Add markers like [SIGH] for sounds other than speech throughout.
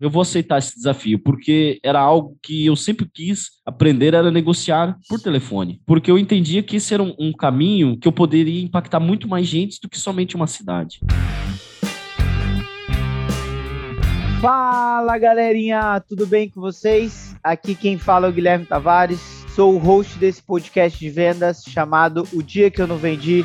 eu vou aceitar esse desafio, porque era algo que eu sempre quis aprender, era negociar por telefone. Porque eu entendia que esse era um, um caminho que eu poderia impactar muito mais gente do que somente uma cidade. Fala galerinha, tudo bem com vocês? Aqui quem fala é o Guilherme Tavares, sou o host desse podcast de vendas chamado O Dia Que Eu Não Vendi.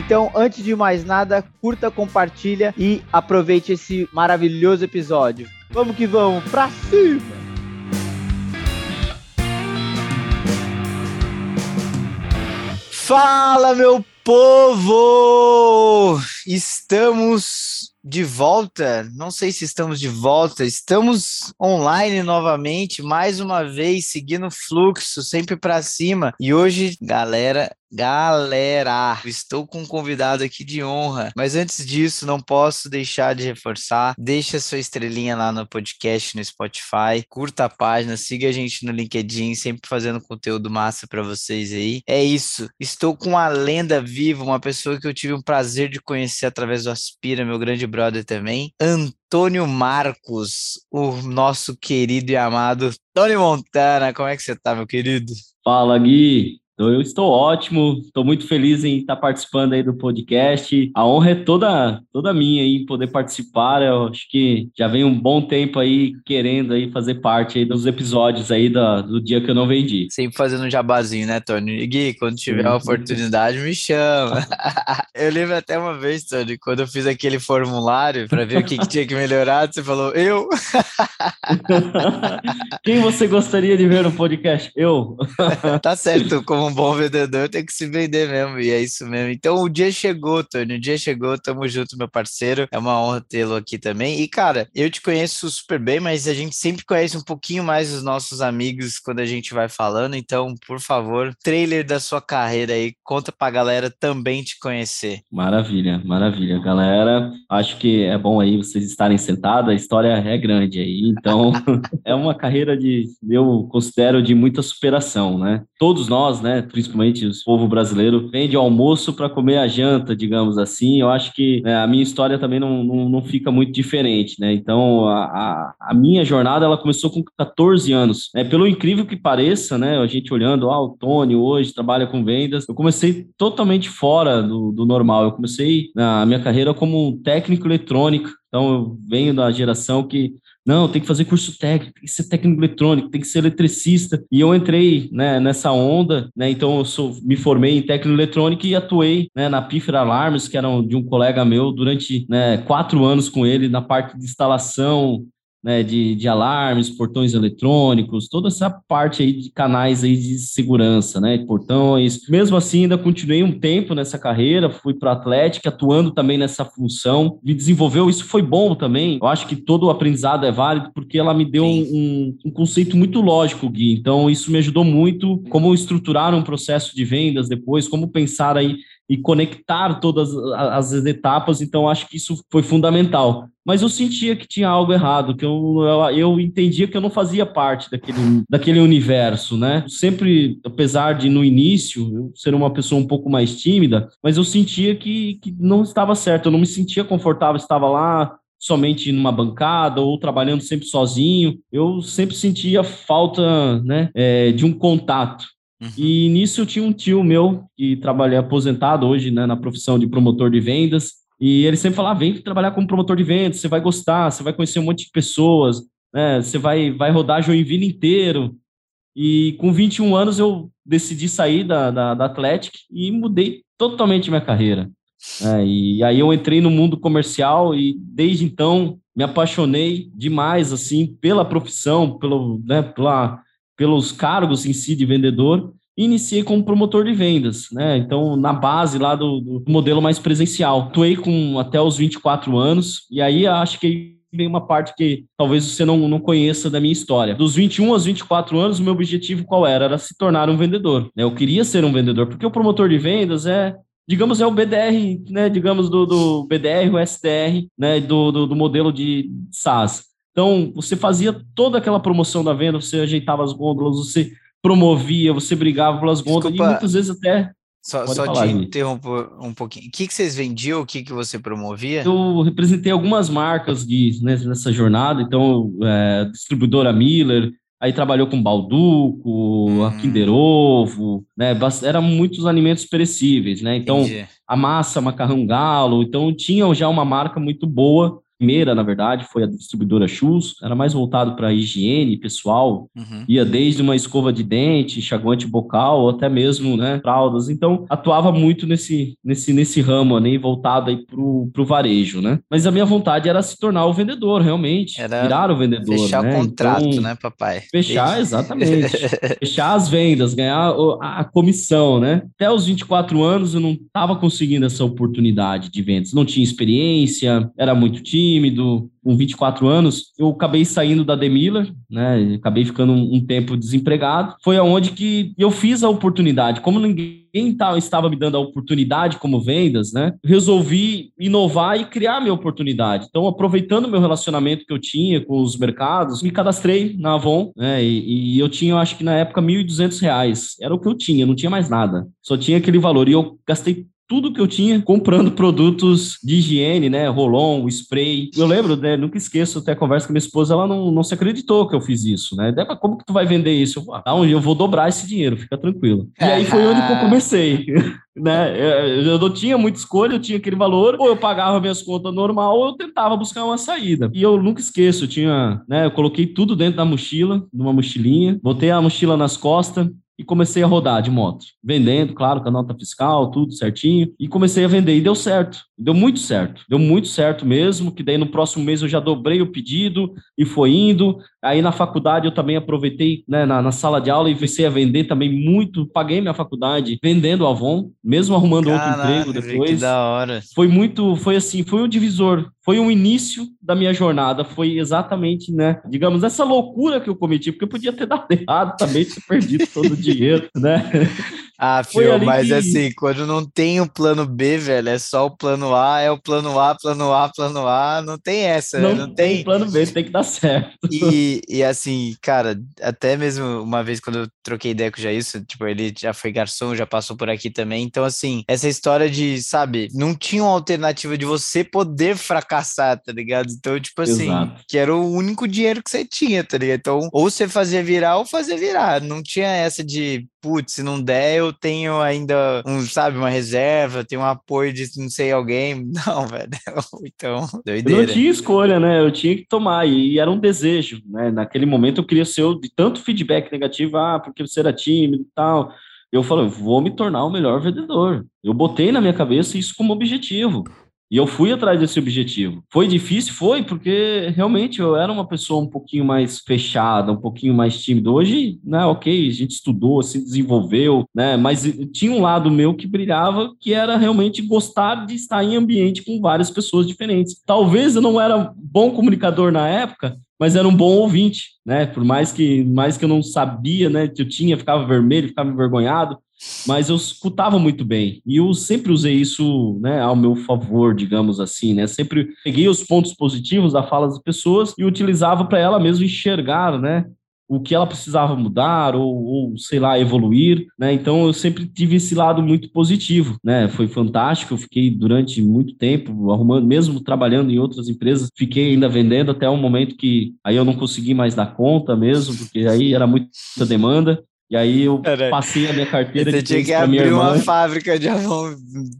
Então, antes de mais nada, curta, compartilha e aproveite esse maravilhoso episódio. Vamos que vamos, pra cima! Fala, meu povo! Estamos de volta. Não sei se estamos de volta. Estamos online novamente, mais uma vez, seguindo o fluxo, sempre para cima. E hoje, galera, Galera, estou com um convidado aqui de honra, mas antes disso, não posso deixar de reforçar. Deixa sua estrelinha lá no podcast, no Spotify, curta a página, siga a gente no LinkedIn, sempre fazendo conteúdo massa para vocês aí. É isso. Estou com uma lenda viva, uma pessoa que eu tive o prazer de conhecer através do Aspira, meu grande brother também, Antônio Marcos, o nosso querido e amado Tony Montana. Como é que você tá, meu querido? Fala, Gui. Então, eu estou ótimo, estou muito feliz em estar participando aí do podcast. A honra é toda, toda minha em poder participar. Eu acho que já vem um bom tempo aí querendo aí fazer parte aí dos episódios aí do, do dia que eu não vendi. Sempre fazendo um jabazinho, né, Tony? Gui, quando tiver a oportunidade, me chama. [LAUGHS] eu lembro até uma vez, Tony, quando eu fiz aquele formulário para ver o que, que tinha que melhorar, você falou, eu. [LAUGHS] Quem você gostaria de ver no podcast? Eu. tá certo, [LAUGHS] como um bom vendedor tem que se vender mesmo, e é isso mesmo. Então o dia chegou, Tony, o dia chegou, tamo junto, meu parceiro. É uma honra tê-lo aqui também. E, cara, eu te conheço super bem, mas a gente sempre conhece um pouquinho mais os nossos amigos quando a gente vai falando. Então, por favor, trailer da sua carreira aí, conta pra galera também te conhecer. Maravilha, maravilha. Galera, acho que é bom aí vocês estarem sentados, a história é grande aí, então [LAUGHS] é uma carreira de, eu considero de muita superação, né? Todos nós, né, principalmente o povo brasileiro, vende almoço para comer a janta, digamos assim. Eu acho que né, a minha história também não, não, não, fica muito diferente, né? Então, a, a, a, minha jornada, ela começou com 14 anos. Né? Pelo incrível que pareça, né, a gente olhando, ah, o Tony hoje trabalha com vendas, eu comecei totalmente fora do, do normal. Eu comecei na minha carreira como técnico eletrônico, então eu venho da geração que não, tem que fazer curso técnico, tem que ser técnico eletrônico, tem que ser eletricista. E eu entrei né, nessa onda, né? Então eu sou, me formei em técnico eletrônico e atuei né, na Pifra Alarmes, que era de um colega meu, durante né, quatro anos com ele na parte de instalação, né, de, de alarmes, portões eletrônicos, toda essa parte aí de canais aí de segurança, né, portões. Mesmo assim, ainda continuei um tempo nessa carreira, fui para a Atlética, atuando também nessa função, me desenvolveu, isso foi bom também. Eu acho que todo o aprendizado é válido porque ela me deu um, um, conceito muito lógico, Gui. Então, isso me ajudou muito como estruturar um processo de vendas depois, como pensar aí e conectar todas as etapas, então acho que isso foi fundamental. Mas eu sentia que tinha algo errado, que eu, eu, entendia que eu não fazia parte daquele, daquele universo, né? Sempre, apesar de no início eu ser uma pessoa um pouco mais tímida, mas eu sentia que, que não estava certo, eu não me sentia confortável, estava lá somente numa bancada ou trabalhando sempre sozinho, eu sempre sentia falta né, é, de um contato. Uhum. E nisso eu tinha um tio meu que trabalha aposentado hoje né, na profissão de promotor de vendas. E ele sempre falava: ah, vem trabalhar como promotor de vendas, você vai gostar, você vai conhecer um monte de pessoas, né, você vai, vai rodar Joinville inteiro. E com 21 anos eu decidi sair da, da, da Athletic e mudei totalmente minha carreira. É, e aí eu entrei no mundo comercial e desde então me apaixonei demais assim pela profissão, pelo, né, pela pelos cargos em si de vendedor, e iniciei como promotor de vendas, né? Então, na base lá do, do modelo mais presencial. Atuei com até os 24 anos, e aí acho que vem uma parte que talvez você não, não conheça da minha história. Dos 21 aos 24 anos, o meu objetivo qual era? Era se tornar um vendedor. Eu queria ser um vendedor, porque o promotor de vendas é digamos, é o BDR, né, digamos, do, do BDR, o SDR, né, do, do, do, modelo de SaaS. Então, você fazia toda aquela promoção da venda, você ajeitava as gôndolas, você promovia, você brigava pelas gôndolas, Desculpa. e muitas vezes até só, só falar, te interrompo um pouquinho. O que, que vocês vendiam? O que, que você promovia? Eu representei algumas marcas né, nessa jornada. Então, é, distribuidora Miller, aí trabalhou com Balduco, hum. a Kinder Ovo, né? Eram muitos alimentos perecíveis, né? Então, Entendi. a massa, macarrão galo. Então, tinham já uma marca muito boa primeira, na verdade, foi a distribuidora Shoes, era mais voltado para higiene pessoal, uhum. ia desde uma escova de dente, enxaguante bocal, até mesmo, né, fraldas. Então, atuava muito nesse, nesse, nesse ramo, né, voltado aí pro, pro varejo, né? Mas a minha vontade era se tornar o vendedor, realmente, era virar o vendedor, fechar né? o contrato, então, né, papai? Fechar, exatamente. [LAUGHS] fechar as vendas, ganhar a, a comissão, né? Até os 24 anos eu não estava conseguindo essa oportunidade de vendas, não tinha experiência, era muito tímido, tímido, com 24 anos, eu acabei saindo da Demiller, né? Acabei ficando um, um, tempo desempregado. Foi aonde que eu fiz a oportunidade. Como ninguém estava me dando a oportunidade como vendas, né? Resolvi inovar e criar minha oportunidade. Então, aproveitando meu relacionamento que eu tinha com os mercados, me cadastrei na Avon, né? E, e eu tinha, acho que na época, R$ 1.200. Era o que eu tinha, não tinha mais nada. Só tinha aquele valor. E eu gastei tudo que eu tinha comprando produtos de higiene, né? Rolon, spray. Eu lembro, né? Nunca esqueço até a conversa com minha esposa, ela não, não se acreditou que eu fiz isso, né? Deva, como que tu vai vender isso? Eu, ah, eu vou dobrar esse dinheiro, fica tranquilo. E aí foi onde eu comecei. [LAUGHS] né? Eu não tinha muita escolha, eu tinha aquele valor, ou eu pagava minhas contas normal, ou eu tentava buscar uma saída. E eu nunca esqueço, eu tinha, né? Eu coloquei tudo dentro da mochila, numa mochilinha, botei a mochila nas costas, e comecei a rodar de moto, vendendo, claro, com a nota fiscal, tudo certinho, e comecei a vender e deu certo, deu muito certo, deu muito certo mesmo, que daí no próximo mês eu já dobrei o pedido e foi indo, aí na faculdade eu também aproveitei, né, na, na sala de aula e comecei a vender também muito, paguei minha faculdade vendendo Avon, mesmo arrumando Caraca, outro emprego depois. Que da hora. Foi muito, foi assim, foi um divisor, foi um início da minha jornada, foi exatamente, né, digamos, essa loucura que eu cometi, porque eu podia ter dado errado também, ter perdido todo o dinheiro, né? [LAUGHS] Ah, Fio, mas que... assim, quando não tem o plano B, velho, é só o plano A, é o plano A, plano A, plano A, não tem essa, não, né? Não tem... tem plano B, tem que dar certo. E, e assim, cara, até mesmo uma vez quando eu troquei ideia com o Jailson, tipo, ele já foi garçom, já passou por aqui também, então assim, essa história de, sabe, não tinha uma alternativa de você poder fracassar, tá ligado? Então, tipo assim, Exato. que era o único dinheiro que você tinha, tá ligado? Então, ou você fazia virar ou fazia virar, não tinha essa de, putz, se não der, eu tenho ainda, um, sabe, uma reserva, tenho um apoio de não sei alguém. [LAUGHS] Não, velho. [LAUGHS] Então, doideira. Eu não tinha escolha, né? Eu tinha que tomar, e era um desejo, né? Naquele momento eu queria ser de tanto feedback negativo, ah, porque você era tímido e tal. Eu falei, vou me tornar o melhor vendedor. Eu botei na minha cabeça isso como objetivo. E eu fui atrás desse objetivo. Foi difícil? Foi, porque realmente eu era uma pessoa um pouquinho mais fechada, um pouquinho mais tímida. Hoje, né, ok, a gente estudou, se desenvolveu, né, mas tinha um lado meu que brilhava, que era realmente gostar de estar em ambiente com várias pessoas diferentes. Talvez eu não era bom comunicador na época, mas era um bom ouvinte, né? Por mais que mais que eu não sabia, né, que eu tinha, ficava vermelho, ficava envergonhado, mas eu escutava muito bem. E eu sempre usei isso né, ao meu favor, digamos assim, né? Sempre peguei os pontos positivos da fala das pessoas e utilizava para ela mesmo enxergar, né? O que ela precisava mudar ou, ou, sei lá, evoluir, né? Então eu sempre tive esse lado muito positivo, né? Foi fantástico, eu fiquei durante muito tempo arrumando, mesmo trabalhando em outras empresas, fiquei ainda vendendo até um momento que aí eu não consegui mais dar conta mesmo, porque aí era muita demanda. E aí eu passei a minha carteira Você tinha que abrir uma fábrica de Avon,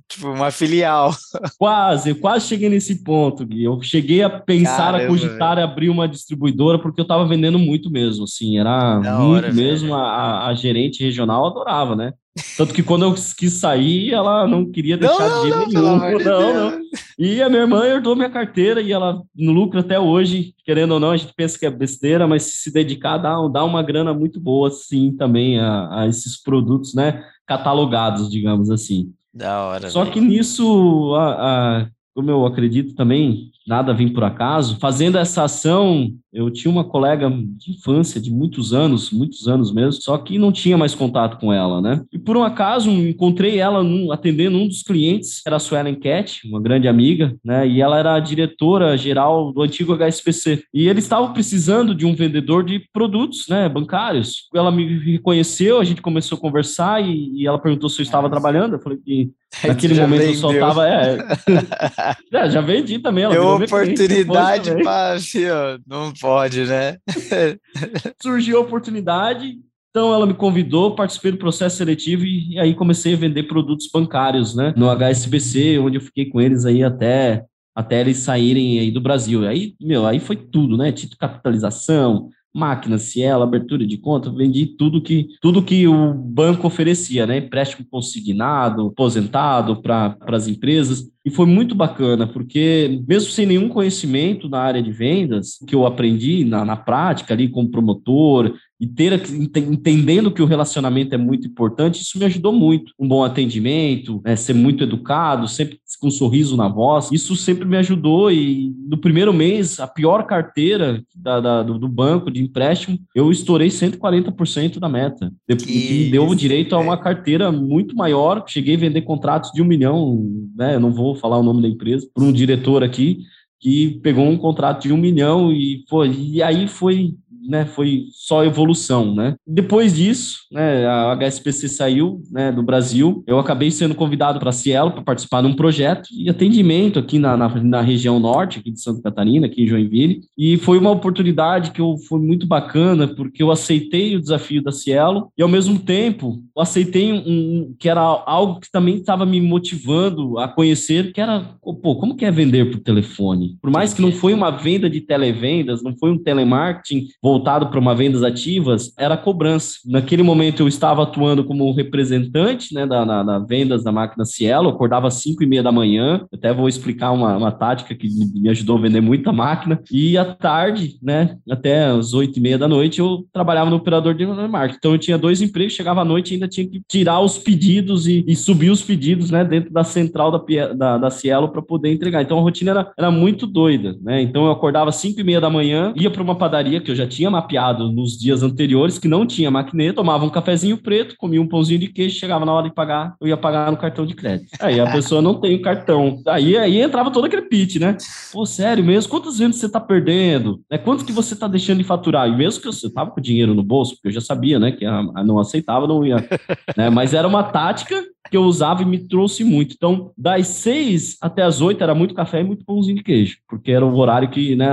tipo, uma filial. Quase, eu quase cheguei nesse ponto, Gui. Eu cheguei a pensar, Caramba, a cogitar véio. abrir uma distribuidora, porque eu estava vendendo muito mesmo, assim, era da muito hora, mesmo. A, a, gerente regional adorava, né? Tanto que quando eu quis sair, ela não queria deixar não, de jeito nenhum. Não, não, não. E a minha irmã herdou minha carteira e ela no lucro até hoje, querendo ou não, a gente pensa que é besteira, mas se se dedicar dá, dá uma grana muito boa, sim, também a, a esses produtos, né? Catalogados, digamos assim. Da hora. Só véio. que nisso, a, a, como eu acredito também, nada vem por acaso. Fazendo essa ação, eu tinha uma colega de infância de muitos anos, muitos anos mesmo, só que não tinha mais contato com ela, né? E por um acaso encontrei ela num, atendendo um dos clientes, era a Suelen Cat, uma grande amiga, né? E ela era a diretora geral do antigo HSPC. E eles estavam precisando de um vendedor de produtos, né, bancários. Ela me reconheceu, a gente começou a conversar e, e ela perguntou se eu estava é. trabalhando. Eu falei que [LAUGHS] naquele momento vendeu. eu só estava. É, [LAUGHS] é, já vendi também. Ela Deu oportunidade para. Não pode, né? [LAUGHS] Surgiu a oportunidade, então ela me convidou, participei do processo seletivo e, e, aí comecei a vender produtos bancários, né? No HSBC, onde eu fiquei com eles aí até até eles saírem aí do Brasil. Aí, meu, aí foi tudo, né? Título capitalização, máquina, Cielo, abertura de conta, vendi tudo que tudo que o banco oferecia, né? Empréstimo consignado, aposentado para as empresas. E foi muito bacana, porque mesmo sem nenhum conhecimento na área de vendas, que eu aprendi na, na prática ali como promotor, e ter entendendo que o relacionamento é muito importante, isso me ajudou muito. Um bom atendimento, né, ser muito educado, sempre com um sorriso na voz, isso sempre me ajudou. E no primeiro mês, a pior carteira da, da, do, do, banco de empréstimo, eu estourei 140% da meta. Que, que me deu o direito a uma carteira muito maior. Cheguei a vender contratos de um milhão, né? Eu não vou falar o nome da empresa, para um diretor aqui que pegou um contrato de um milhão e foi. E aí foi né, foi só evolução, né? Depois disso, né, a HSPC saiu, né, do Brasil. Eu acabei sendo convidado para Cielo para participar de um projeto de atendimento aqui na, na, na, região norte, aqui de Santa Catarina, aqui em Joinville. E foi uma oportunidade que eu, foi muito bacana, porque eu aceitei o desafio da Cielo e, ao mesmo tempo, eu aceitei um, um que era algo que também estava me motivando a conhecer, que era, pô, como que é vender por telefone? Por mais que não foi uma venda de televendas, não foi um telemarketing voltado para uma vendas ativas era a cobrança. Naquele momento eu estava atuando como representante né, da, na, na vendas da máquina Cielo, acordava às 5 e meia da manhã, até vou explicar uma, uma tática que me ajudou a vender muita máquina, e à tarde, né, até às 8 e meia da noite, eu trabalhava no operador de marketing. Então eu tinha dois empregos, chegava à noite e ainda tinha que tirar os pedidos e, e subir os pedidos né, dentro da central da, da, da Cielo para poder entregar. Então a rotina era, era muito doida. Né? Então eu acordava às 5 e meia da manhã, ia para uma padaria que eu já tinha mapeado nos dias anteriores que não tinha maquineta, tomava um cafezinho preto, comia um pãozinho de queijo, chegava na hora de pagar, eu ia pagar no cartão de crédito. Aí a pessoa não tem o cartão. Aí, aí entrava todo aquele pitch, né? Pô, sério mesmo? Quantas vendas você tá perdendo? É, quanto que você tá deixando de faturar? E mesmo que você tava com dinheiro no bolso, porque eu já sabia, né, que a, a não aceitava, não ia. Né? Mas era uma tática que eu usava e me trouxe muito. Então, das seis até as oito era muito café e muito pãozinho de queijo, porque era o horário que, né,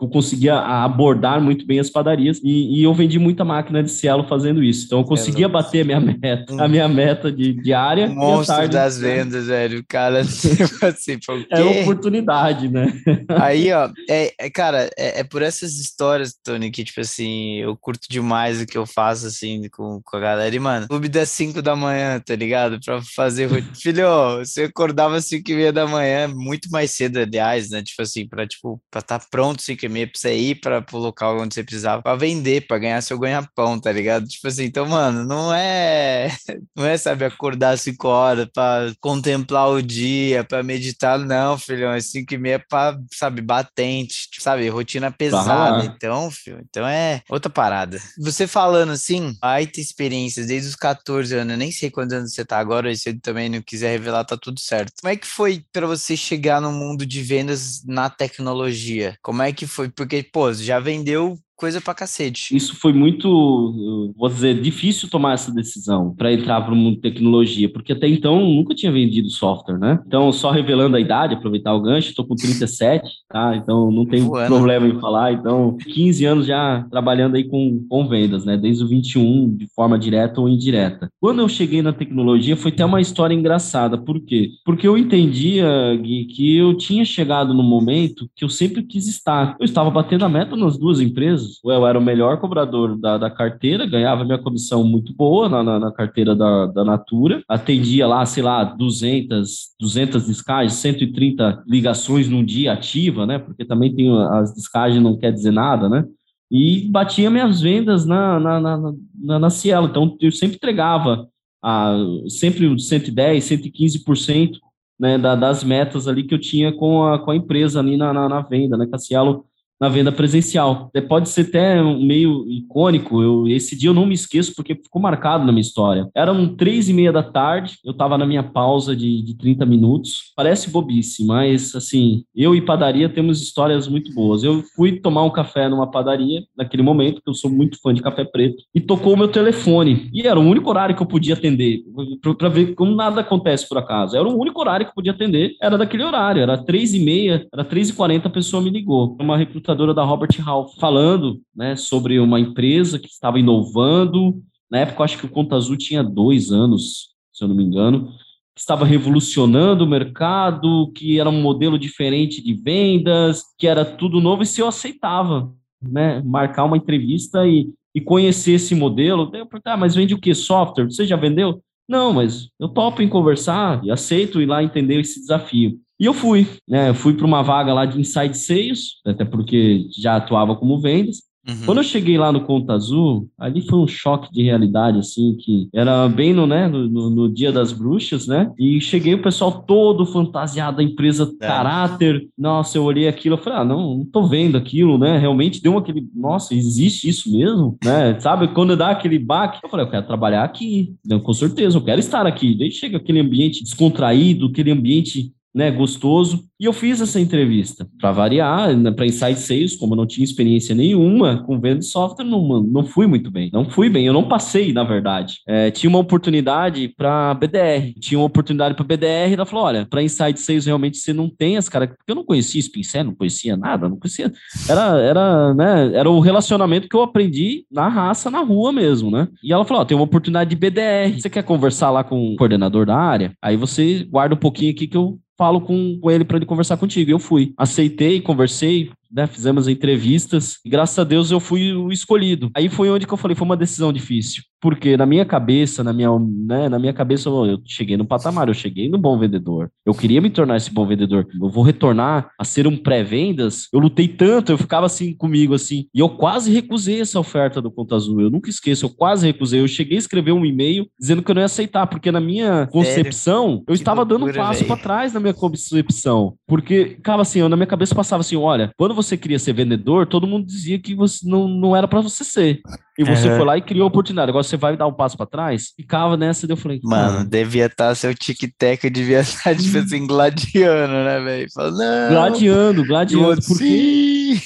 eu conseguia abordar muito bem as padarias e, e, eu vendi muita máquina de cielo fazendo isso. Então eu conseguia bater a minha meta, a minha meta de diária. Monstro tarde, das vendas, velho. O cara [LAUGHS] tipo assim, pô, é oportunidade, né? [LAUGHS] Aí, ó, é, é cara, é, é, por essas histórias, Tony, que tipo assim, eu curto demais o que eu faço assim com, com a galera. E, mano, clube das 5 da manhã, tá ligado? Pra fazer. [LAUGHS] Filho, você acordava às 5 e meia da manhã, muito mais cedo, aliás, né? Tipo assim, pra, tipo, pra estar tá pronto 5 e meia pra você ir para o local onde você precisava para vender, para ganhar seu ganha-pão, tá ligado? Tipo assim, então, mano, não é, [LAUGHS] não é, sabe, acordar às 5 horas para contemplar o dia, para meditar, não, filhão, é 5 e meia para, sabe, batente, tipo, sabe, rotina pesada. Então, filho, então é outra parada. Você falando assim, vai ter experiências desde os 14 anos, eu nem sei quantos anos você tá agora, se você também não quiser revelar, tá tudo certo. Como é que foi para você chegar no mundo de vendas na tecnologia? Como é que foi porque, pô, já vendeu coisa pra cacete. Isso foi muito, vou dizer, difícil tomar essa decisão para entrar para o mundo de tecnologia, porque até então nunca tinha vendido software, né? Então, só revelando a idade, aproveitar o gancho, estou com 37, tá? Então não tem problema em falar. Então, 15 anos já trabalhando aí com, com vendas, né? Desde o 21, de forma direta ou indireta. Quando eu cheguei na tecnologia, foi até uma história engraçada. Por quê? Porque eu entendia, Gui, que eu tinha chegado no momento que eu sempre quis estar. Eu estava batendo a meta nas duas empresas, eu era o melhor cobrador da, da carteira, ganhava minha comissão muito boa na, na, na, carteira da, da Natura, atendia lá, sei lá, 200, 200 descagens, 130 ligações num dia ativa, né? Porque também tem as descagens não quer dizer nada, né? E batia minhas vendas na, na, na, na, na Cielo. Então, eu sempre entregava a, sempre 110, 115% né, da, das metas ali que eu tinha com a, com a empresa ali na, na, na venda, né, Cassielo na venda presencial. É, pode ser até meio icônico, eu, esse dia eu não me esqueço porque ficou marcado na minha história. Eram três e meia da tarde, eu estava na minha pausa de, de 30 minutos. Parece bobice, mas assim, eu e padaria temos histórias muito boas. Eu fui tomar um café numa padaria naquele momento, porque eu sou muito fã de café preto, e tocou o meu telefone. E era o único horário que eu podia atender, para ver como nada acontece por acaso. Era o único horário que eu podia atender, era daquele horário, era três e meia, era três e quarenta, a pessoa me ligou. Uma recrutadora da Robert Half, falando né, sobre uma empresa que estava inovando. Na época, acho que o Conta Azul tinha dois anos, se eu não me engano, que estava revolucionando o mercado, que era um modelo diferente de vendas, que era tudo novo, e se eu aceitava né, marcar uma entrevista e, e conhecer esse modelo, eu perguntei, ah, mas vende o que? Software? Você já vendeu? Não, mas eu topo em conversar e aceito ir lá entender esse desafio. E eu fui, né? Eu fui para uma vaga lá de inside sales, até porque já atuava como vendas. Uhum. Quando eu cheguei lá no Conta Azul, ali foi um choque de realidade, assim, que era bem no, né, no, no dia das bruxas, né? E cheguei o pessoal todo fantasiado da empresa é. caráter. Nossa, eu olhei aquilo, eu falei, ah, não, não tô vendo aquilo, né? Realmente deu aquele, nossa, existe isso mesmo, né? [LAUGHS] Sabe, quando dá aquele baque, eu falei, eu quero trabalhar aqui, né? com certeza, eu quero estar aqui. Daí chega aquele ambiente descontraído, aquele ambiente né, gostoso. E eu fiz essa entrevista para variar, né, para Insight Sales, como eu não tinha experiência nenhuma com venda de software, não, não fui muito bem. Não fui bem, eu não passei, na verdade. É, tinha uma oportunidade para BDR, tinha uma oportunidade para BDR, ela falou: olha, para Insight Sales realmente você não tem as caras, porque eu não conhecia Spincé, não conhecia nada, não conhecia. Era, era, né, era o relacionamento que eu aprendi na raça, na rua mesmo, né? E ela falou: tem uma oportunidade de BDR, você quer conversar lá com o coordenador da área? Aí você guarda um pouquinho aqui que eu falo com, ele para ele conversar contigo. Eu fui, aceitei, conversei, né, fizemos entrevistas e graças a Deus eu fui o escolhido. Aí foi onde que eu falei, foi uma decisão difícil, porque na minha cabeça, na minha, né, na minha cabeça eu cheguei no patamar, eu cheguei no bom vendedor. Eu queria me tornar esse bom vendedor. Eu vou retornar a ser um pré-vendas. Eu lutei tanto, eu ficava assim comigo assim, e eu quase recusei essa oferta do Conta Azul. Eu nunca esqueço, eu quase recusei. Eu cheguei a escrever um e-mail dizendo que eu não ia aceitar, porque na minha concepção, Sério? eu que estava loucura, dando um passo para trás na minha concepção, porque ficava assim, eu, na minha cabeça passava assim, olha, quando você queria ser vendedor, todo mundo dizia que você não, não era para você ser. E você uhum. foi lá e criou a oportunidade. Agora você vai dar um passo para trás? Ficava nessa, e eu falei, mano, devia estar tá, seu tic-tac, devia estar, tipo [LAUGHS] assim, gladiando, né, velho? Gladiando, gladiando. Porque...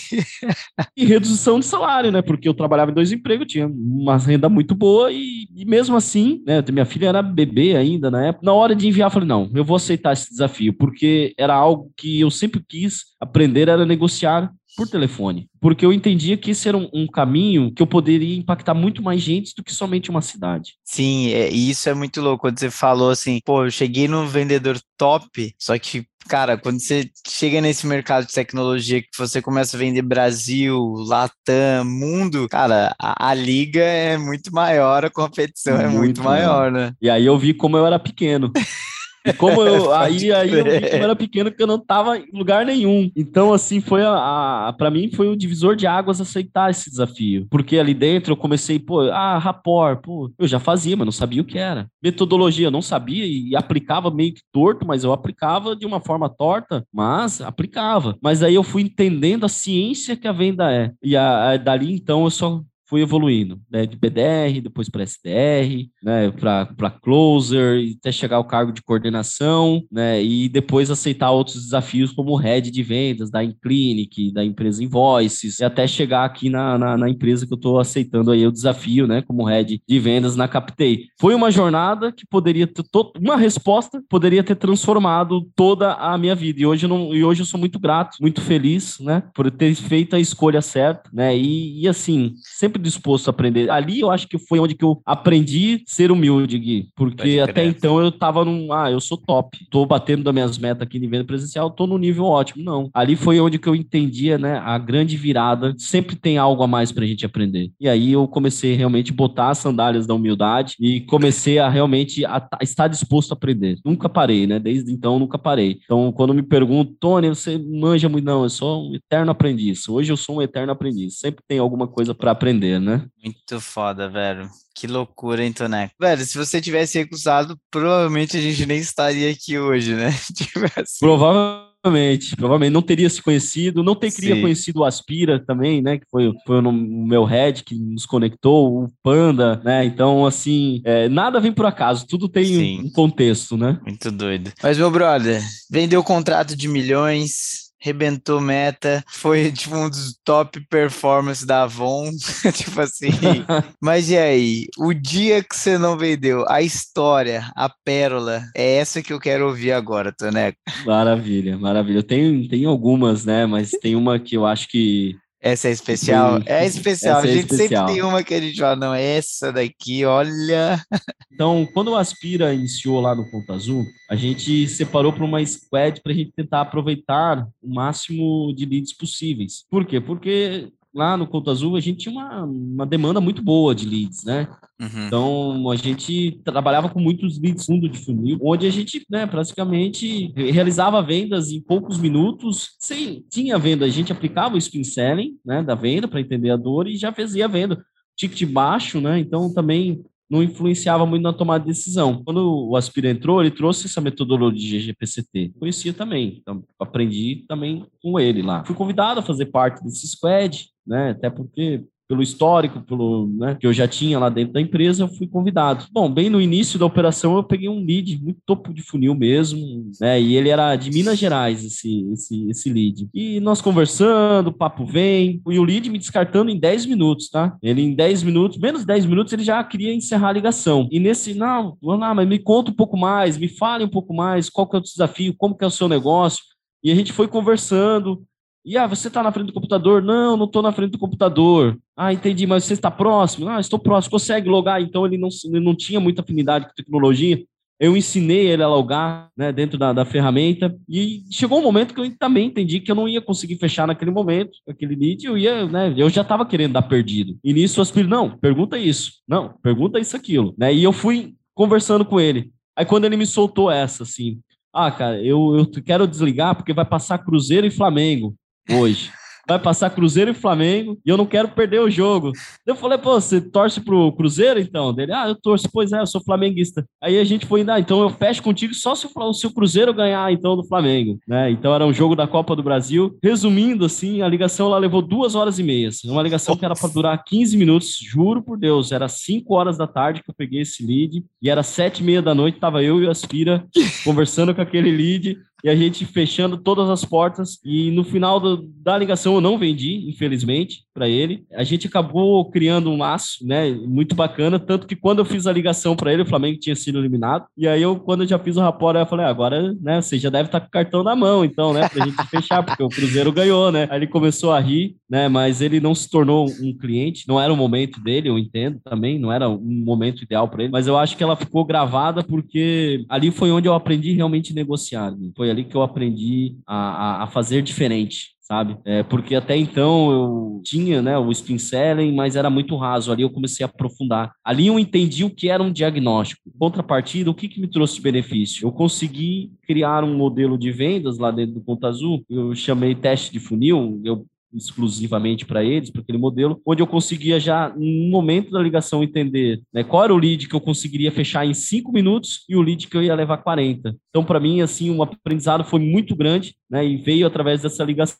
e redução de salário, né? Porque eu trabalhava em dois empregos, tinha uma renda muito boa e, e mesmo assim, né? Minha filha era bebê ainda na época. Na hora de enviar, eu falei, não, eu vou aceitar esse desafio, porque era algo que eu sempre quis aprender, era negociar por telefone, porque eu entendia que esse era um, um, caminho que eu poderia impactar muito mais gente do que somente uma cidade. Sim, é, isso é muito louco. Quando você falou assim, pô, eu cheguei num vendedor top, só que cara, quando você chega nesse mercado de tecnologia que você começa a vender Brasil, Latam, mundo, cara, a, a liga é muito maior, a competição muito é muito maior, né? E aí eu vi como eu era pequeno. [LAUGHS] E como eu, [LAUGHS] aí, aí eu, eu era pequeno porque eu não tava em lugar nenhum. Então, assim, foi a, a para mim foi o divisor de águas aceitar esse desafio. Porque ali dentro eu comecei, pô, ah, rapor, pô, eu já fazia, mas não sabia o que era. Metodologia, eu não sabia e aplicava meio que torto, mas eu aplicava de uma forma torta, mas aplicava. Mas aí eu fui entendendo a ciência que a venda é. E a, a dali então eu só fui evoluindo, né, de BDR, depois para SDR, né, para closer, até chegar ao cargo de coordenação, né, e depois aceitar outros desafios como head de vendas da Inclinic, da empresa Invoices, e até chegar aqui na, na, na empresa que eu estou aceitando aí o desafio, né, como head de vendas na Captei. Foi uma jornada que poderia ter uma resposta poderia ter transformado toda a minha vida e hoje eu não, e hoje eu sou muito grato, muito feliz, né, por ter feito a escolha certa, né, e, e assim sempre disposto a aprender. Ali eu acho que foi onde que eu aprendi a ser humilde, Gui. Porque até então eu tava num. Ah, eu sou top. Tô batendo das minhas metas aqui de venda presencial, tô no nível ótimo. Não. Ali foi onde que eu entendia, né? A grande virada. Sempre tem algo a mais pra gente aprender. E aí eu comecei realmente a botar as sandálias da humildade e comecei a realmente a, a estar disposto a aprender. Nunca parei, né? Desde então nunca parei. Então, quando me perguntam, Tony, você manja muito? Não, eu sou um eterno aprendiz. Hoje eu sou um eterno aprendiz. Sempre tem alguma coisa para aprender né? Muito foda, velho. Que loucura, hein, Toneco? Velho, se você tivesse recusado, provavelmente a gente nem estaria aqui hoje, né? [LAUGHS] Tipo assim. Provavelmente, provavelmente não teria se conhecido, não teria Sim. conhecido o Aspira também, né? Que foi, foi o meu head que nos conectou, o Panda, né? Então, assim, é, nada vem por acaso, tudo tem Sim. um contexto, né? Muito doido. Mas, meu brother, vendeu o contrato de milhões, rebentou meta, foi tipo um dos top performances da Avon, [LAUGHS] tipo assim. [LAUGHS] Mas e aí, o dia que você não vendeu, a história, a pérola, é essa que eu quero ouvir agora, Toneco. Maravilha, maravilha. Eu tenho, tenho algumas, né, mas tem uma que eu acho que essa é especial? É especial. Essa a é gente especial. sempre tem uma que a gente fala, não, essa daqui, olha. [LAUGHS] Então, quando o Aspira iniciou lá no Ponto Azul, a gente separou para uma squad para a gente tentar aproveitar o máximo de leads possíveis. Por quê? Porque lá no Conto Azul, a gente tinha uma, uma demanda muito boa de leads, né? Uhum. Então, a gente trabalhava com muitos leads fundo de funil, onde a gente, né, praticamente realizava vendas em poucos minutos, sem tinha venda, a gente aplicava o spin selling, né, da venda para entender a dor e já fazia a venda. Ticket baixo, né? Então, também não influenciava muito na tomada de decisão. Quando o Aspira entrou, ele trouxe essa metodologia GPCT. Conhecia também, então aprendi também com ele lá. Fui convidado a fazer parte desse squad, né? Até porque pelo histórico, pelo né, que eu já tinha lá dentro da empresa, eu fui convidado. Bom, bem no início da operação eu peguei um lead muito topo de funil mesmo, né? E ele era de Minas Gerais esse esse esse lead. E nós conversando, papo vem, e o lead me descartando em 10 minutos, tá? Ele em 10 minutos, menos 10 minutos, ele já queria encerrar a ligação. E nesse, não, não, mas me conta um pouco mais, me fale um pouco mais, qual que é o desafio, como que é o seu negócio. E a gente foi conversando, e ah, você está na frente do computador? Não, não estou na frente do computador. Ah, entendi, mas você está próximo? Ah, estou próximo. Consegue logar? Então ele não, ele não tinha muita afinidade com tecnologia. Eu ensinei ele a logar né, dentro da, da ferramenta e chegou um momento que eu também entendi que eu não ia conseguir fechar naquele momento, aquele lead, eu ia, né, eu já estava querendo dar perdido. E nisso o Aspiro, não, pergunta isso, não, pergunta isso, aquilo, né? E eu fui conversando com ele. Aí quando ele me soltou essa, assim, ah, cara, eu, eu quero desligar porque vai passar Cruzeiro e Flamengo hoje. Vai passar Cruzeiro e Flamengo e eu não quero perder o jogo. Eu falei, pô, você torce pro Cruzeiro então? Dele, ah, eu torço, pois é, eu sou flamenguista. Aí a gente foi, ah, então eu fecho contigo só se o, se o Cruzeiro ganhar então do Flamengo, né? Então era um jogo da Copa do Brasil. Resumindo, assim, a ligação lá levou duas horas e meia. Assim, uma ligação que era para durar 15 minutos, juro por Deus, era 5 horas da tarde que eu peguei esse lead e era sete e meia da noite, tava eu e o Aspira conversando com aquele lead e a gente fechando todas as portas. E no final do, da ligação eu não vendi, infelizmente, para ele. A gente acabou criando um laço, né, muito bacana, tanto que quando eu fiz a ligação para ele, o Flamengo tinha sido eliminado. E aí eu, quando eu já fiz o rapport, eu falei, ah, agora, né, você já deve estar tá com o cartão na mão, então, né, pra gente fechar, porque o Cruzeiro ganhou, né? Aí ele começou a rir, né, mas ele não se tornou um cliente, não era o momento dele, eu entendo também, não era um momento ideal para ele, mas eu acho que ela ficou gravada porque ali foi onde eu aprendi realmente a negociar. Né? Foi ali que eu aprendi a, a, a fazer diferente sabe? É, porque até então eu tinha né, o spin selling, mas era muito raso. Ali eu comecei a aprofundar. Ali eu entendi o que era um diagnóstico. Contrapartida, o que, que me trouxe benefício? Eu consegui criar um modelo de vendas lá dentro do Conta Azul. Eu chamei teste de funil. Eu exclusivamente para eles, para aquele modelo, onde eu conseguia já, no momento da ligação, entender né, qual era o lead que eu conseguiria fechar em cinco minutos e o lead que eu ia levar 40. Então, para mim, assim, um aprendizado foi muito grande, né, e veio através dessa ligação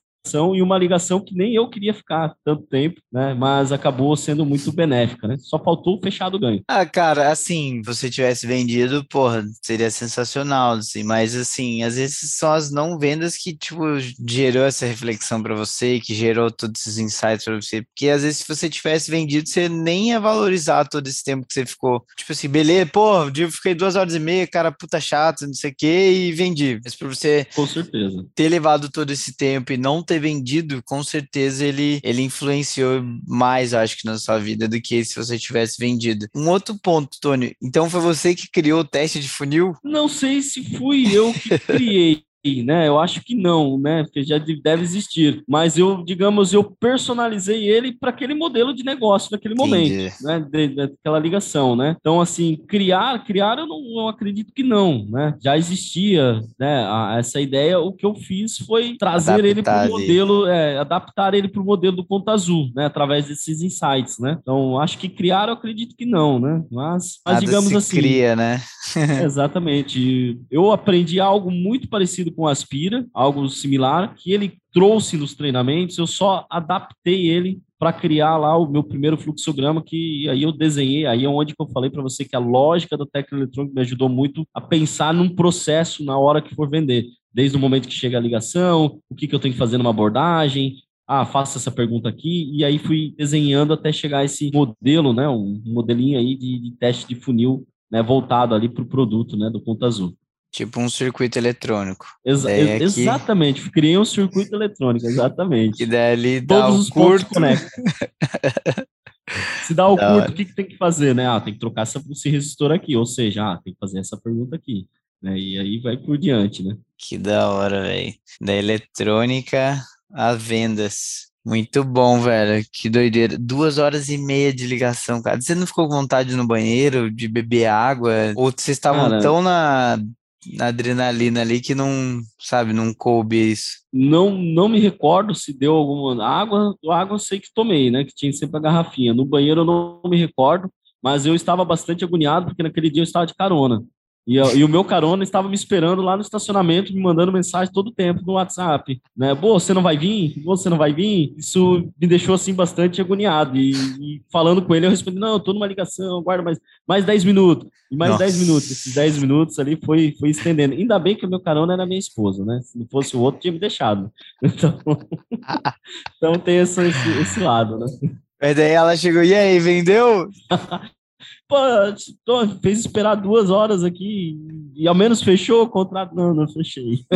e uma ligação que nem eu queria ficar tanto tempo, né? Mas acabou sendo muito benéfica, né? Só faltou o fechado ganho. Ah, cara, assim, você tivesse vendido, porra, seria sensacional, assim, mas assim, às vezes são as não vendas que, tipo, gerou essa reflexão para você, que gerou todos esses insights para você, porque às vezes se você tivesse vendido, você nem ia valorizar todo esse tempo que você ficou, tipo assim, beleza, pô, eu fiquei duas horas e meia, cara, puta chato, não sei o quê, e vendi. Mas pra você Com certeza. ter levado todo esse tempo e não ter ter vendido, com certeza ele, ele influenciou mais, acho que, na sua vida do que se você tivesse vendido. Um outro ponto, Tony. Então foi você que criou o teste de funil? Não sei se fui eu que criei. Né? Eu acho que não, né? Porque já deve existir. Mas eu, digamos, eu personalizei ele para aquele modelo de negócio naquele momento, Entendi. né? De, daquela ligação, né? Então, assim, criar, criar, eu não, não acredito que não, né? Já existia, né? A, essa ideia. O que eu fiz foi trazer adaptar ele para o modelo, é, adaptar ele para o modelo do Conta Azul, né? Através desses insights, né? Então, acho que criar, eu acredito que não, né? Mas, mas digamos assim. Cria, né? [LAUGHS] exatamente. Eu aprendi algo muito parecido com Aspira, algo similar, que ele trouxe nos treinamentos, eu só adaptei ele para criar lá o meu primeiro fluxograma, que aí eu desenhei, aí é onde eu falei para você que a lógica da técnica eletrônica me ajudou muito a pensar num processo na hora que for vender, desde o momento que chega a ligação, o que, que eu tenho que fazer numa abordagem, ah, faça essa pergunta aqui, e aí fui desenhando até chegar a esse modelo, né, um modelinho aí de, de teste de funil, né, voltado ali para o produto, né, do Ponto Azul. Tipo um circuito eletrônico. Exa aqui... Exatamente, criei um circuito eletrônico, exatamente. Que daí dá Todos os curto. pontos conectam. [LAUGHS] Se dá o curto, o que, que, tem que fazer, né? Ah, tem que trocar essa, esse resistor aqui, ou seja, ah, tem que fazer essa pergunta aqui. Né? E aí vai por diante, né? Que da hora, velho. Da eletrônica a vendas. Muito bom, velho. Que doideira. Duas horas e meia de ligação, cara. Você não ficou com vontade no banheiro de beber água? Ou vocês estavam tão na adrenalina ali que não, sabe, não coube isso. Não, não me recordo se deu alguma água, água eu sei que tomei, né, que tinha sempre a garrafinha. No banheiro eu não me recordo, mas eu estava bastante agoniado porque naquele dia eu estava de carona. E, e, o meu carona estava me esperando lá no estacionamento, me mandando mensagem todo o tempo no WhatsApp, né? Pô, você não vai vir? Você não vai vir? Isso me deixou, assim, bastante agoniado. E, e falando com ele, eu respondi, não, eu tô numa ligação, guarda mais, mais 10 minutos. E mais Nossa. 10 minutos. Esses 10 minutos ali foi, foi estendendo. Ainda bem que o meu carona era minha esposa, né? Se não fosse o outro, tinha me deixado. [LAUGHS] Então, então tem esse, esse lado, né? Mas daí ela chegou, e aí, vendeu? [LAUGHS] Pô, fez esperar duas horas aqui e ao menos fechou o contrato. Não, não fechei. [LAUGHS]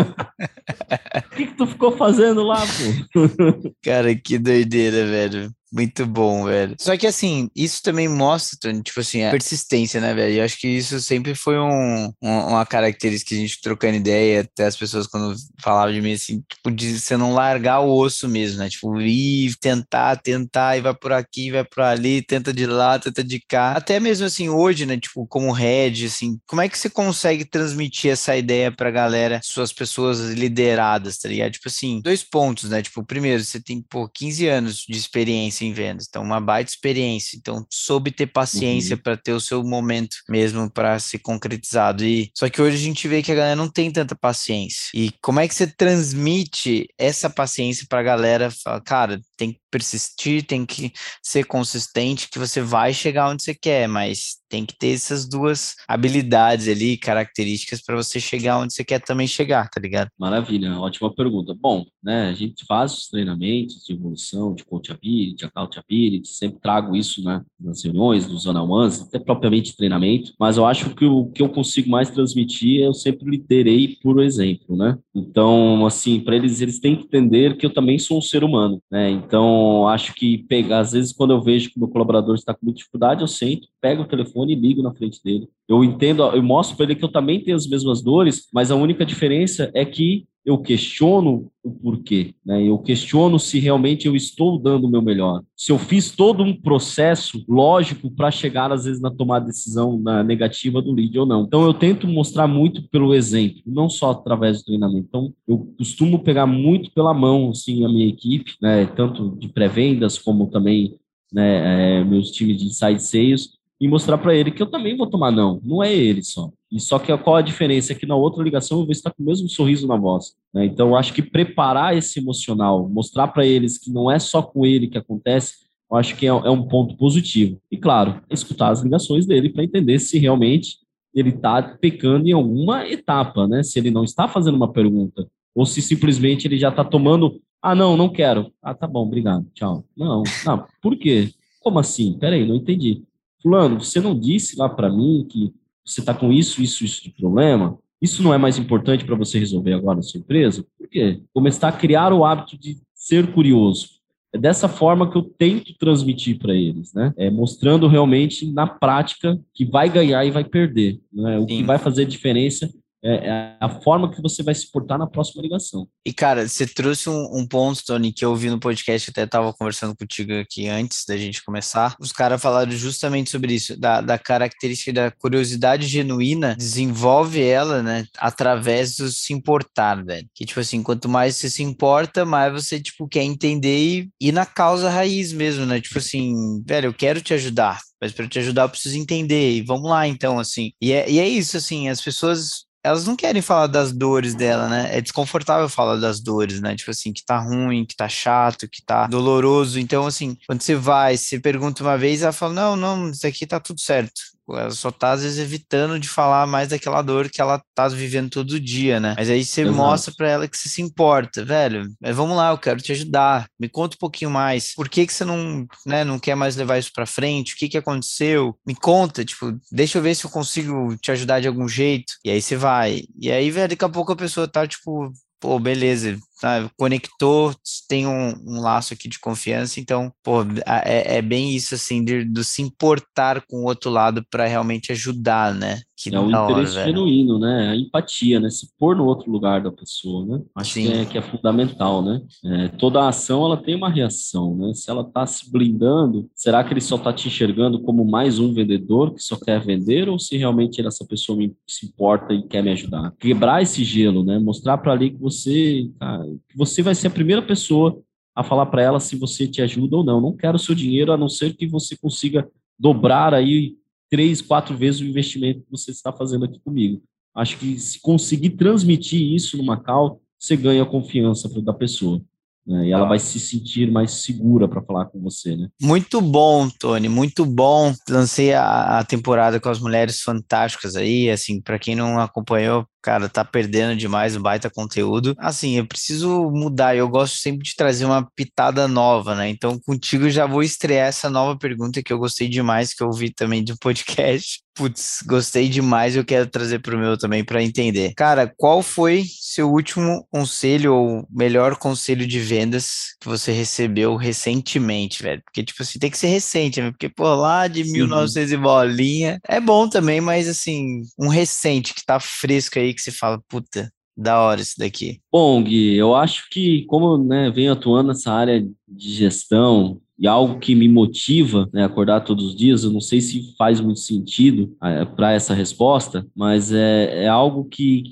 O que, que tu ficou fazendo lá, pô? [LAUGHS] Cara, que doideira, velho. Muito bom, velho. Só que assim, isso também mostra, Tony, tipo assim, a persistência, né, velho? Eu acho que isso sempre foi um, um, uma característica que a gente trocando ideia, até as pessoas quando falavam de mim, assim, tipo, de você não largar o osso mesmo, né? Tipo, ir tentar, tentar, e vai por aqui, vai por ali, tenta de lá, tenta de cá. Até mesmo assim, hoje, né, tipo, como head, assim, como é que você consegue transmitir essa ideia pra galera, suas pessoas lideradas, tá ligado? Tipo assim, dois pontos, né? Tipo, primeiro, você tem, pô, 15 anos de experiência experiência em vendas, então uma baita experiência, então soube ter paciência uhum. para ter o seu momento mesmo para ser concretizado. E só que hoje a gente vê que a galera não tem tanta paciência. E como é que você transmite essa paciência para a galera? Fala, cara, tem que persistir, tem que ser consistente, que você vai chegar onde você quer, mas tem que ter essas duas habilidades ali, características para você chegar onde você quer também chegar, tá ligado? Maravilha, ótima pergunta. Bom, né, a gente faz os treinamentos de evolução, de coachability, accountability, sempre trago isso, né, nas reuniões, nos one-on-ones, até propriamente treinamento, mas eu acho que o que eu consigo mais transmitir, eu sempre liderei por exemplo, né? Então, assim, para eles, eles têm que entender que eu também sou um ser humano, né? Então, acho que pegar, às vezes, quando eu vejo que o meu colaborador está com muita dificuldade, eu sento, pego o telefone e ligo na frente dele. Eu entendo, eu mostro para ele que eu também tenho as mesmas dores, mas a única diferença é que eu questiono o porquê, né? Eu questiono se realmente eu estou dando o meu melhor. Se eu fiz todo um processo lógico para chegar às vezes na tomada de decisão na negativa do lead ou não. Então eu tento mostrar muito pelo exemplo, não só através do treinamento. Então eu costumo pegar muito pela mão assim a minha equipe, né? Tanto de pré-vendas como também né, é, meus times de inside sales e mostrar para ele que eu também vou tomar não, não é ele só. E só que qual a diferença? É que na outra ligação eu vou estar com o mesmo sorriso na voz. Né? Então, acho que preparar esse emocional, mostrar para eles que não é só com ele que acontece, eu acho que é, é um ponto positivo. E, claro, escutar as ligações dele para entender se realmente ele está pecando em alguma etapa, né? Se ele não está fazendo uma pergunta, ou se simplesmente ele já está tomando. Ah, não, não quero. Ah, tá bom, obrigado, tchau. Não, não, por quê? Como assim? Peraí, não entendi. Fulano, você não disse lá para mim que você está com isso, isso, isso de problema? Isso não é mais importante para você resolver agora na sua empresa? Por quê? Começar a criar o hábito de ser curioso. É dessa forma que eu tento transmitir para eles, né? É mostrando realmente na prática que vai ganhar e vai perder. Né? O Sim. que vai fazer diferença é, é, a forma que você vai se portar na próxima ligação. E, cara, você trouxe um, um ponto, Tony, que eu vi no podcast, até estava conversando contigo aqui antes da gente começar. Os caras falaram justamente sobre isso, da, da característica da curiosidade genuína, desenvolve ela, né, através do se importar, velho. Que, tipo assim, quanto mais você se importa, mais você, tipo, quer entender e ir na causa raiz mesmo, né? Tipo assim, velho, eu quero te ajudar, mas para te ajudar eu preciso entender, e vamos lá então, assim. E é, e é isso, assim, as pessoas elas não querem falar das dores dela, né? É desconfortável falar das dores, né? Tipo assim, que tá ruim, que tá chato, que tá doloroso. Então, assim, quando você vai, você pergunta uma vez, ela fala: não, não, isso aqui tá tudo certo. Ela só tá, às vezes, evitando de falar mais daquela dor que ela tá vivendo todo dia, né? Mas aí você Exato. mostra para ela que você se importa, velho. Mas vamos lá, eu quero te ajudar. Me conta um pouquinho mais. Por que que você não, né, não quer mais levar isso para frente? O que que aconteceu? Me conta, tipo, deixa eu ver se eu consigo te ajudar de algum jeito. E aí você vai. E aí, velho, daqui a pouco a pessoa tá, tipo, pô, beleza, tá, conectou, tem um, um, laço aqui de confiança, então, pô, é, é bem isso, assim, de, de se importar com o outro lado para realmente ajudar, né? Que é o interesse hora, genuíno, né? A empatia, né? Se pôr no outro lugar da pessoa, né? Acho que é, que é, fundamental, né? É, toda ação, ela tem uma reação, né? Se ela está se blindando, será que ele só está te enxergando como mais um vendedor que só quer vender ou se realmente essa pessoa me, se importa e quer me ajudar? Quebrar esse gelo, né? Mostrar para ali que você, tá, que você vai ser a primeira pessoa a falar para ela se você te ajuda ou não. Não quero seu dinheiro, a não ser que você consiga dobrar aí três, quatro vezes o investimento que você está fazendo aqui comigo. Acho que se conseguir transmitir isso numa call, você ganha a confiança da pessoa. Né? E ela vai se sentir mais segura para falar com você, né? Muito bom, Tony, muito bom. Lancei a, a temporada com as mulheres fantásticas aí, assim, para quem não acompanhou, cara, tá perdendo demais o baita conteúdo. Assim, eu preciso mudar, eu gosto sempre de trazer uma pitada nova, né? Então, contigo já vou estrear essa nova pergunta que eu gostei demais, que eu ouvi também do podcast. [LAUGHS] Putz, gostei demais, eu quero trazer pro meu também para entender. Cara, qual foi seu último conselho ou melhor conselho de vendas que você recebeu recentemente, velho? Porque, tipo assim, tem que ser recente, né? Porque, pô, lá de 1900 e bolinha, é bom também, mas, assim, um recente que tá fresco aí, que você fala, puta, da hora isso daqui. Bom, Gui, eu acho que como né, venho atuando nessa área de gestão e algo que me motiva né, acordar todos os dias, eu não sei se faz muito sentido é, para essa resposta, mas é, é algo que,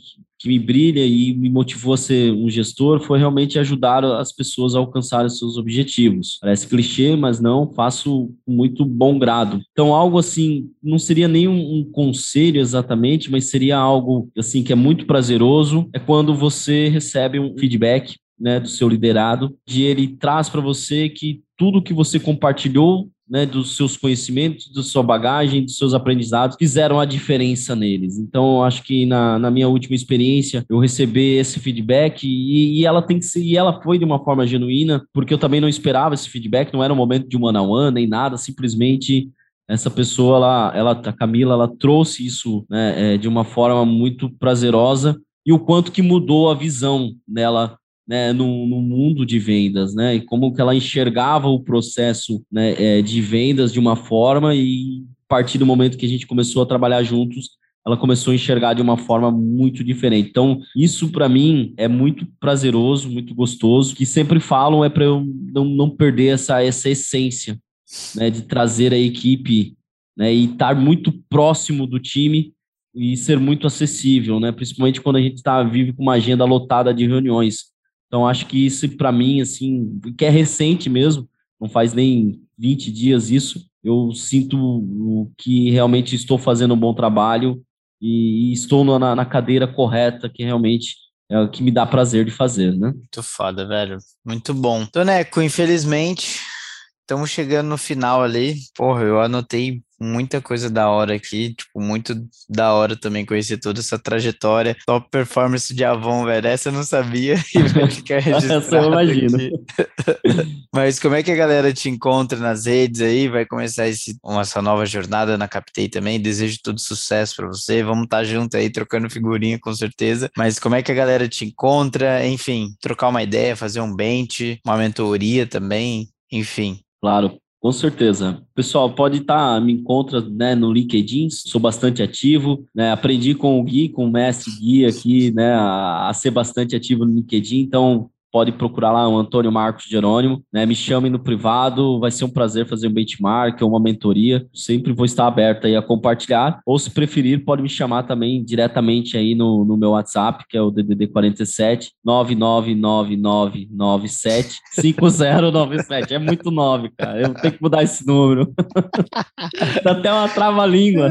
que me brilha e me motivou a ser um gestor foi realmente ajudar as pessoas a alcançarem seus objetivos. Parece clichê, mas não, faço muito bom grado. Então, algo assim, não seria nem um, um conselho exatamente, mas seria algo assim que é muito prazeroso, é quando você recebe um feedback né, do seu liderado, de ele traz para você que tudo que você compartilhou né, dos seus conhecimentos, da sua bagagem, dos seus aprendizados, fizeram a diferença neles. Então, acho que na, na minha última experiência, eu recebi esse feedback e, e, ela tem que ser, e ela foi de uma forma genuína, porque eu também não esperava esse feedback, não era um momento de one on one nem nada, simplesmente essa pessoa, ela, ela, a Camila, ela trouxe isso né, é, de uma forma muito prazerosa e o quanto que mudou a visão dela né, no, no, mundo de vendas, né, e como que ela enxergava o processo né, é, de vendas de uma forma e a partir do momento que a gente começou a trabalhar juntos, ela começou a enxergar de uma forma muito diferente. Então, isso para mim é muito prazeroso, muito gostoso, que sempre falam é para eu não, não perder essa, essa essência, né, de trazer a equipe né, e estar muito próximo do time e ser muito acessível, né, principalmente quando a gente está vive com uma agenda lotada de reuniões. Então, acho que isso, para mim, assim, que é recente mesmo, não faz nem 20 dias isso, eu sinto que realmente estou fazendo um bom trabalho e, estou na, na cadeira correta, que realmente é o que me dá prazer de fazer, né? Muito foda, velho. Muito bom. Toneco, infelizmente, estamos chegando no final ali. Porra, eu anotei muita coisa da hora aqui, tipo, muito da hora também conhecer toda essa trajetória. Top performance de Avon, velho, essa eu não sabia [LAUGHS] e vai ficar [LAUGHS] registrado eu imagino. [LAUGHS] Mas como é que a galera te encontra nas redes aí? Vai começar esse, essa nova jornada na Captei também. Desejo todo sucesso para você. Vamos estar tá junto aí, trocando figurinha com certeza. Mas como é que a galera te encontra? Enfim, trocar uma ideia, fazer um bench, uma mentoria também, enfim. Claro. Com certeza. Pessoal, pode estar, tá, me encontra né, no LinkedIn, sou bastante ativo, né, aprendi com o Gui, com o mestre Gui aqui, né, a, a ser bastante ativo no LinkedIn, então pode procurar lá o Antônio Marcos Jerônimo, né? Me chamem no privado, vai ser um prazer fazer um benchmark ou uma mentoria. Sempre vou estar aberto aí a compartilhar. Ou se preferir, pode me chamar também diretamente aí no, no meu WhatsApp, que é o DDD 47 99997 5097. É muito 9, cara. Eu tenho que mudar esse número. [LAUGHS] Dá até uma trava-língua.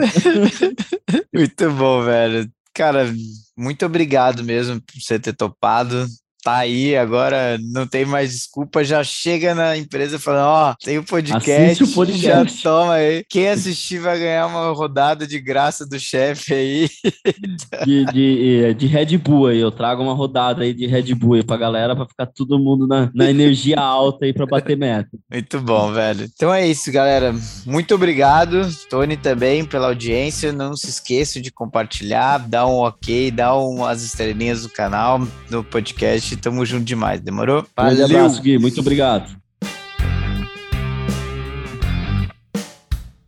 muito bom, velho. Cara, muito obrigado mesmo por você ter topado tá aí, agora não tem mais desculpa, já chega na empresa falando, ó, oh, tem o um podcast, o podcast, já toma aí. Quem assistir vai ganhar uma rodada de graça do chefe aí. [LAUGHS] De, de, de, Red Bull aí, eu trago uma rodada aí de Red Bull aí pra galera, pra ficar todo mundo na, na energia alta aí pra bater meta. Muito bom, velho. Então é isso, galera. Muito obrigado, Tony também, pela audiência. Não se esqueça de compartilhar, dar um ok, dar umas estrelinhas no canal, no podcast gente. Tamo junto demais. Demorou? Valeu. Um abraço, Gui. Muito obrigado.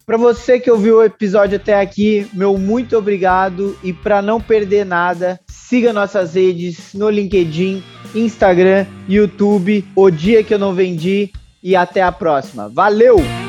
Para você que ouviu o episódio até aqui, meu muito obrigado e para não perder nada, siga nossas redes no LinkedIn, Instagram, YouTube, O Dia que eu não vendi e até a próxima. Valeu!